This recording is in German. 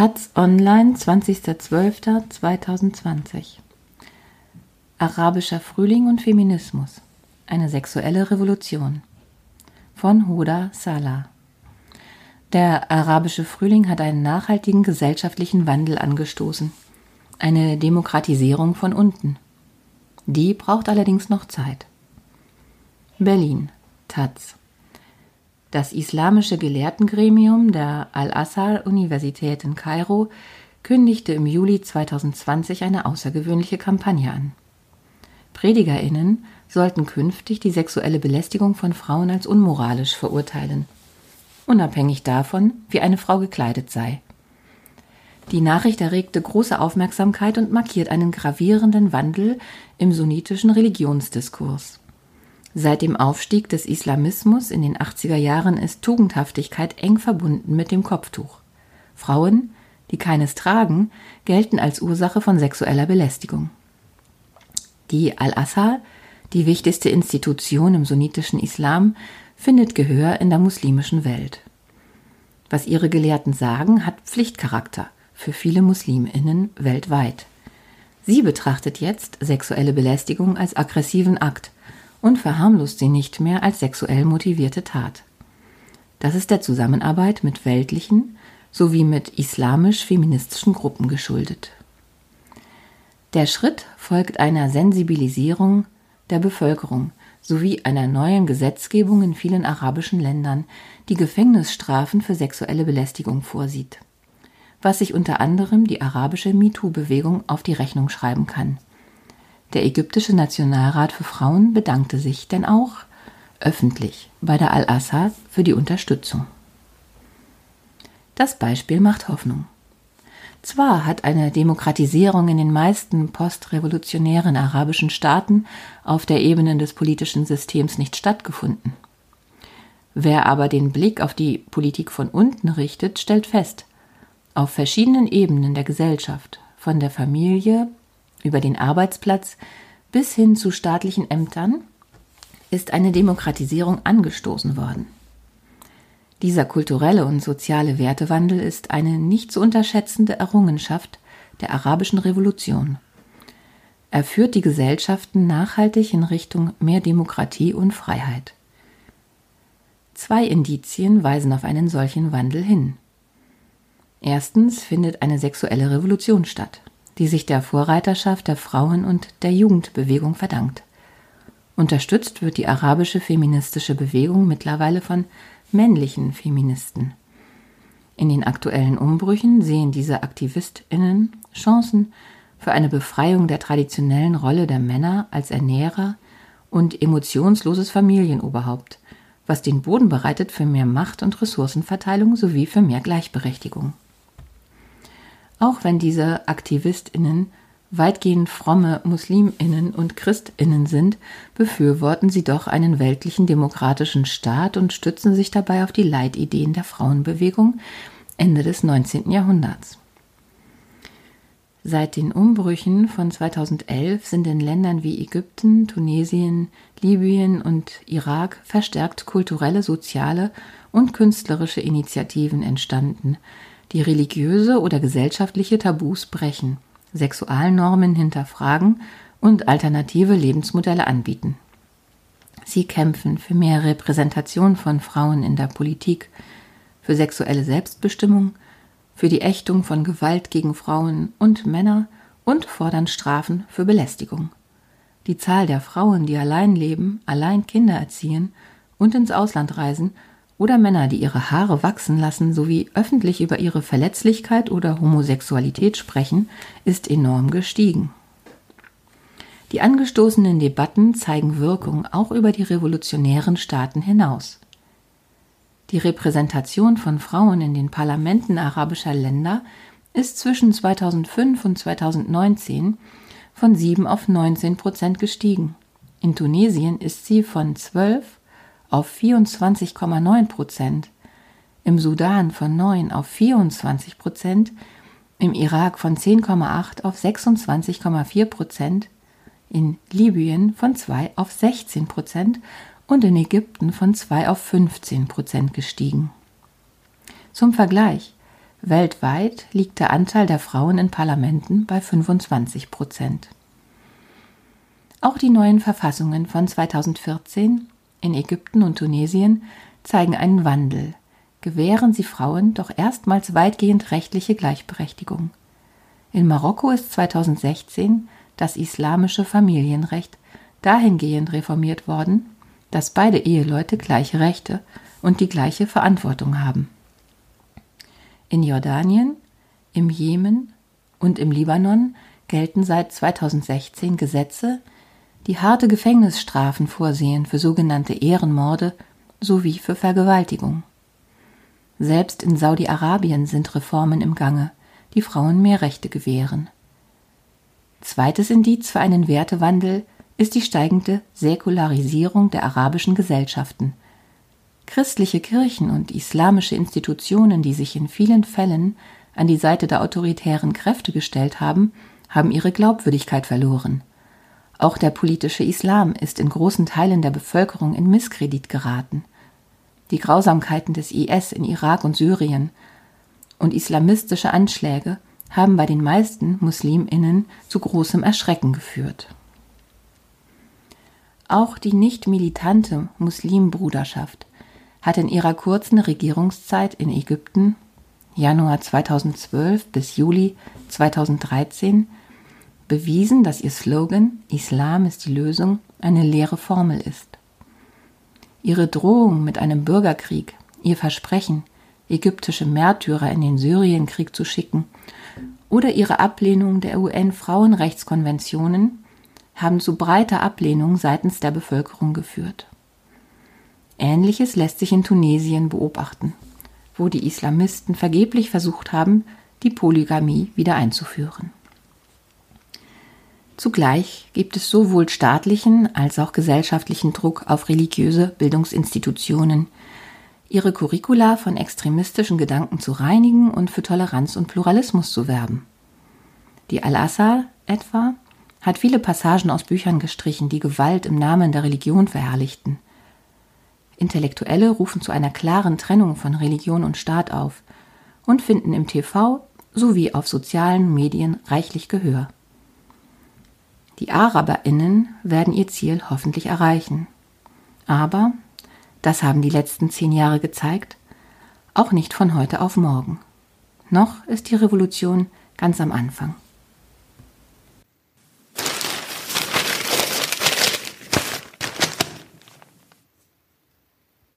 Taz Online, 20.12.2020 Arabischer Frühling und Feminismus. Eine sexuelle Revolution. Von Huda Salah. Der arabische Frühling hat einen nachhaltigen gesellschaftlichen Wandel angestoßen. Eine Demokratisierung von unten. Die braucht allerdings noch Zeit. Berlin. Taz. Das islamische Gelehrtengremium der Al-Azhar-Universität in Kairo kündigte im Juli 2020 eine außergewöhnliche Kampagne an. PredigerInnen sollten künftig die sexuelle Belästigung von Frauen als unmoralisch verurteilen, unabhängig davon, wie eine Frau gekleidet sei. Die Nachricht erregte große Aufmerksamkeit und markiert einen gravierenden Wandel im sunnitischen Religionsdiskurs. Seit dem Aufstieg des Islamismus in den 80er Jahren ist Tugendhaftigkeit eng verbunden mit dem Kopftuch. Frauen, die keines tragen, gelten als Ursache von sexueller Belästigung. Die Al-Azhar, die wichtigste Institution im sunnitischen Islam, findet Gehör in der muslimischen Welt. Was ihre Gelehrten sagen, hat Pflichtcharakter für viele Musliminnen weltweit. Sie betrachtet jetzt sexuelle Belästigung als aggressiven Akt und verharmlost sie nicht mehr als sexuell motivierte Tat. Das ist der Zusammenarbeit mit weltlichen sowie mit islamisch-feministischen Gruppen geschuldet. Der Schritt folgt einer Sensibilisierung der Bevölkerung sowie einer neuen Gesetzgebung in vielen arabischen Ländern, die Gefängnisstrafen für sexuelle Belästigung vorsieht, was sich unter anderem die arabische MeToo-Bewegung auf die Rechnung schreiben kann. Der ägyptische Nationalrat für Frauen bedankte sich denn auch öffentlich bei der Al-Assad für die Unterstützung. Das Beispiel macht Hoffnung. Zwar hat eine Demokratisierung in den meisten postrevolutionären arabischen Staaten auf der Ebene des politischen Systems nicht stattgefunden. Wer aber den Blick auf die Politik von unten richtet, stellt fest, auf verschiedenen Ebenen der Gesellschaft, von der Familie über den Arbeitsplatz bis hin zu staatlichen Ämtern ist eine Demokratisierung angestoßen worden. Dieser kulturelle und soziale Wertewandel ist eine nicht zu unterschätzende Errungenschaft der arabischen Revolution. Er führt die Gesellschaften nachhaltig in Richtung mehr Demokratie und Freiheit. Zwei Indizien weisen auf einen solchen Wandel hin. Erstens findet eine sexuelle Revolution statt die sich der Vorreiterschaft der Frauen- und der Jugendbewegung verdankt. Unterstützt wird die arabische feministische Bewegung mittlerweile von männlichen Feministen. In den aktuellen Umbrüchen sehen diese Aktivistinnen Chancen für eine Befreiung der traditionellen Rolle der Männer als Ernährer und emotionsloses Familienoberhaupt, was den Boden bereitet für mehr Macht und Ressourcenverteilung sowie für mehr Gleichberechtigung. Auch wenn diese Aktivistinnen weitgehend fromme Musliminnen und Christinnen sind, befürworten sie doch einen weltlichen demokratischen Staat und stützen sich dabei auf die Leitideen der Frauenbewegung Ende des 19. Jahrhunderts. Seit den Umbrüchen von 2011 sind in Ländern wie Ägypten, Tunesien, Libyen und Irak verstärkt kulturelle, soziale und künstlerische Initiativen entstanden, die religiöse oder gesellschaftliche Tabus brechen, Sexualnormen hinterfragen und alternative Lebensmodelle anbieten. Sie kämpfen für mehr Repräsentation von Frauen in der Politik, für sexuelle Selbstbestimmung, für die Ächtung von Gewalt gegen Frauen und Männer und fordern Strafen für Belästigung. Die Zahl der Frauen, die allein leben, allein Kinder erziehen und ins Ausland reisen, oder Männer, die ihre Haare wachsen lassen sowie öffentlich über ihre Verletzlichkeit oder Homosexualität sprechen, ist enorm gestiegen. Die angestoßenen Debatten zeigen Wirkung auch über die revolutionären Staaten hinaus. Die Repräsentation von Frauen in den Parlamenten arabischer Länder ist zwischen 2005 und 2019 von 7 auf 19 Prozent gestiegen. In Tunesien ist sie von 12 auf 24,9 Prozent, im Sudan von 9 auf 24 Prozent, im Irak von 10,8 auf 26,4 Prozent, in Libyen von 2 auf 16 Prozent und in Ägypten von 2 auf 15 Prozent gestiegen. Zum Vergleich, Weltweit liegt der Anteil der Frauen in Parlamenten bei 25 Prozent. Auch die neuen Verfassungen von 2014 in Ägypten und Tunesien zeigen einen Wandel, gewähren sie Frauen doch erstmals weitgehend rechtliche Gleichberechtigung. In Marokko ist 2016 das islamische Familienrecht dahingehend reformiert worden, dass beide Eheleute gleiche Rechte und die gleiche Verantwortung haben. In Jordanien, im Jemen und im Libanon gelten seit 2016 Gesetze, die harte Gefängnisstrafen vorsehen für sogenannte Ehrenmorde sowie für Vergewaltigung. Selbst in Saudi-Arabien sind Reformen im Gange, die Frauen mehr Rechte gewähren. Zweites Indiz für einen Wertewandel ist die steigende Säkularisierung der arabischen Gesellschaften. Christliche Kirchen und islamische Institutionen, die sich in vielen Fällen an die Seite der autoritären Kräfte gestellt haben, haben ihre Glaubwürdigkeit verloren. Auch der politische Islam ist in großen Teilen der Bevölkerung in Misskredit geraten. Die Grausamkeiten des IS in Irak und Syrien und islamistische Anschläge haben bei den meisten Musliminnen zu großem Erschrecken geführt. Auch die nicht militante Muslimbruderschaft hat in ihrer kurzen Regierungszeit in Ägypten Januar 2012 bis Juli 2013 bewiesen, dass ihr Slogan Islam ist die Lösung eine leere Formel ist. Ihre Drohung mit einem Bürgerkrieg, ihr Versprechen, ägyptische Märtyrer in den Syrienkrieg zu schicken oder ihre Ablehnung der UN-Frauenrechtskonventionen haben zu breiter Ablehnung seitens der Bevölkerung geführt. Ähnliches lässt sich in Tunesien beobachten, wo die Islamisten vergeblich versucht haben, die Polygamie wieder einzuführen. Zugleich gibt es sowohl staatlichen als auch gesellschaftlichen Druck auf religiöse Bildungsinstitutionen, ihre Curricula von extremistischen Gedanken zu reinigen und für Toleranz und Pluralismus zu werben. Die Al-Assad etwa hat viele Passagen aus Büchern gestrichen, die Gewalt im Namen der Religion verherrlichten. Intellektuelle rufen zu einer klaren Trennung von Religion und Staat auf und finden im TV sowie auf sozialen Medien reichlich Gehör. Die Araberinnen werden ihr Ziel hoffentlich erreichen. Aber, das haben die letzten zehn Jahre gezeigt, auch nicht von heute auf morgen. Noch ist die Revolution ganz am Anfang.